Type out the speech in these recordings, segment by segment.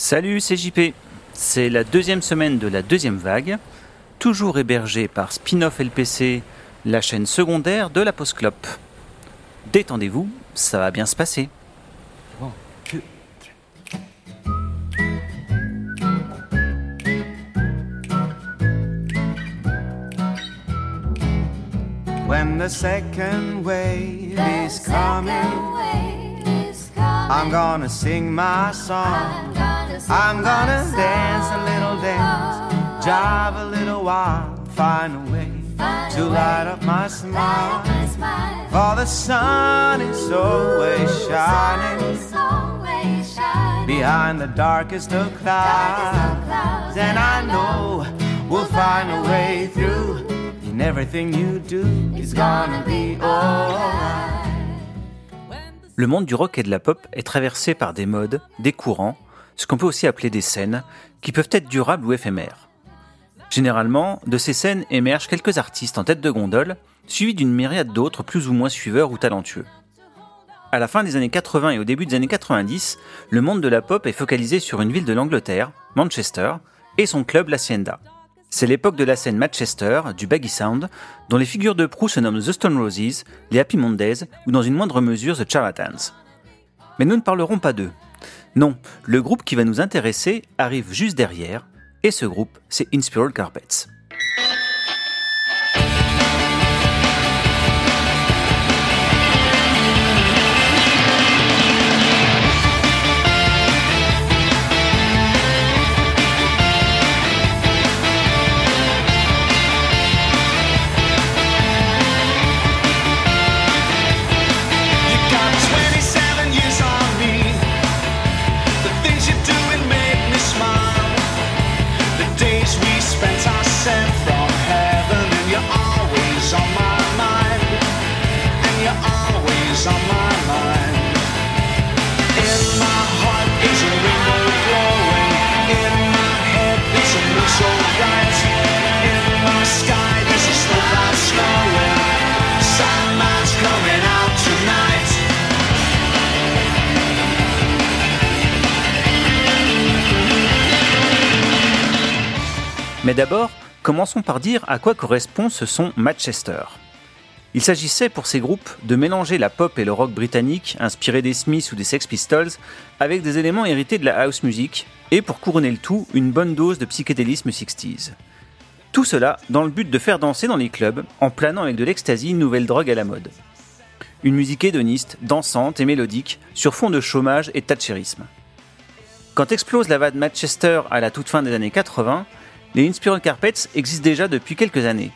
Salut, c'est JP. C'est la deuxième semaine de la deuxième vague, toujours hébergée par Spin-off LPC, la chaîne secondaire de la Post Clop. Détendez-vous, ça va bien se passer. When the second wave is coming, I'm gonna sing my song. I'm gonna dance a little dance, jive a little while, find a way to light up my smile. For the sun is always shining behind the darkest of clouds, and I know we'll find a way through. And everything you do is gonna be alright. Le monde du rock et de la pop est traversé par des modes, des courants, ce qu'on peut aussi appeler des scènes, qui peuvent être durables ou éphémères. Généralement, de ces scènes émergent quelques artistes en tête de gondole, suivis d'une myriade d'autres plus ou moins suiveurs ou talentueux. À la fin des années 80 et au début des années 90, le monde de la pop est focalisé sur une ville de l'Angleterre, Manchester, et son club l'Hacienda. C'est l'époque de la scène Manchester, du baggy sound, dont les figures de proue se nomment The Stone Roses, les Happy Mondays ou dans une moindre mesure The Charlatans. Mais nous ne parlerons pas d'eux. Non, le groupe qui va nous intéresser arrive juste derrière, et ce groupe, c'est Inspiral Carpets. Days we spent are Mais d'abord, commençons par dire à quoi correspond ce son Manchester. Il s'agissait pour ces groupes de mélanger la pop et le rock britannique, inspiré des Smiths ou des Sex Pistols, avec des éléments hérités de la house music, et pour couronner le tout, une bonne dose de psychédélisme 60s. Tout cela dans le but de faire danser dans les clubs, en planant avec de l'ecstasy, une nouvelle drogue à la mode. Une musique hédoniste, dansante et mélodique, sur fond de chômage et de thatchérisme. Quand explose la vague Manchester à la toute fin des années 80, les Inspiral Carpets existent déjà depuis quelques années.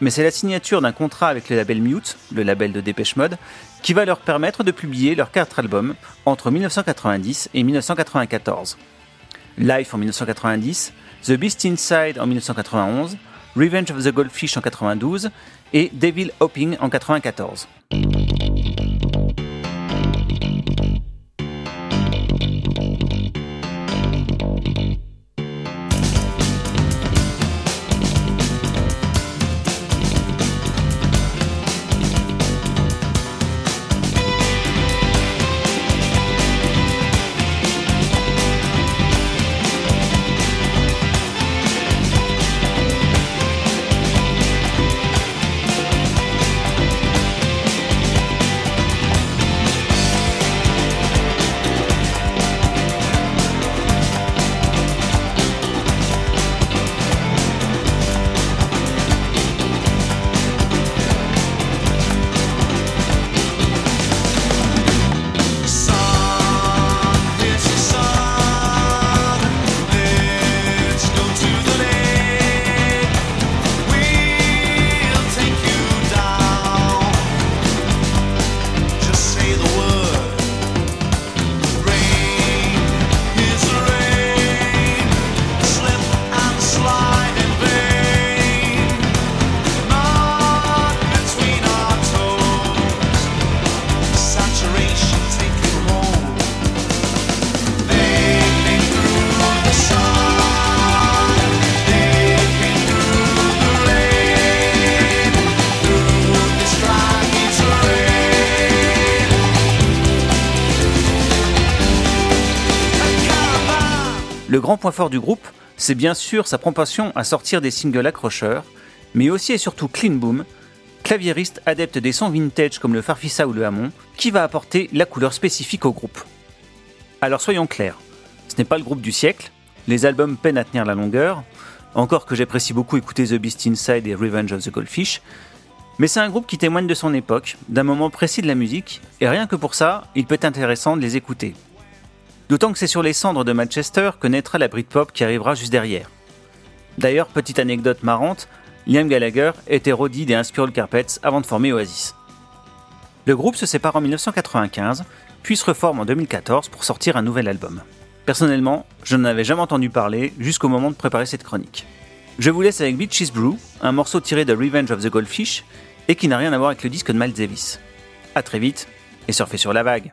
Mais c'est la signature d'un contrat avec le label Mute, le label de Dépêche Mode, qui va leur permettre de publier leurs quatre albums entre 1990 et 1994. Life en 1990, The Beast Inside en 1991, Revenge of the Goldfish en 92 et Devil Hoping en 94. Le grand point fort du groupe, c'est bien sûr sa propension à sortir des singles accrocheurs, mais aussi et surtout Clean Boom, claviériste adepte des sons vintage comme le Farfisa ou le Hamon, qui va apporter la couleur spécifique au groupe. Alors soyons clairs, ce n'est pas le groupe du siècle, les albums peinent à tenir la longueur, encore que j'apprécie beaucoup écouter The Beast Inside et Revenge of the Goldfish, mais c'est un groupe qui témoigne de son époque, d'un moment précis de la musique, et rien que pour ça, il peut être intéressant de les écouter. D'autant que c'est sur les cendres de Manchester que naîtra la Britpop qui arrivera juste derrière. D'ailleurs, petite anecdote marrante, Liam Gallagher était roadie des Inspiral Carpets avant de former Oasis. Le groupe se sépare en 1995, puis se reforme en 2014 pour sortir un nouvel album. Personnellement, je n'en avais jamais entendu parler jusqu'au moment de préparer cette chronique. Je vous laisse avec Beaches Brew, un morceau tiré de Revenge of the Goldfish et qui n'a rien à voir avec le disque de Miles Davis. A très vite et surfez sur la vague.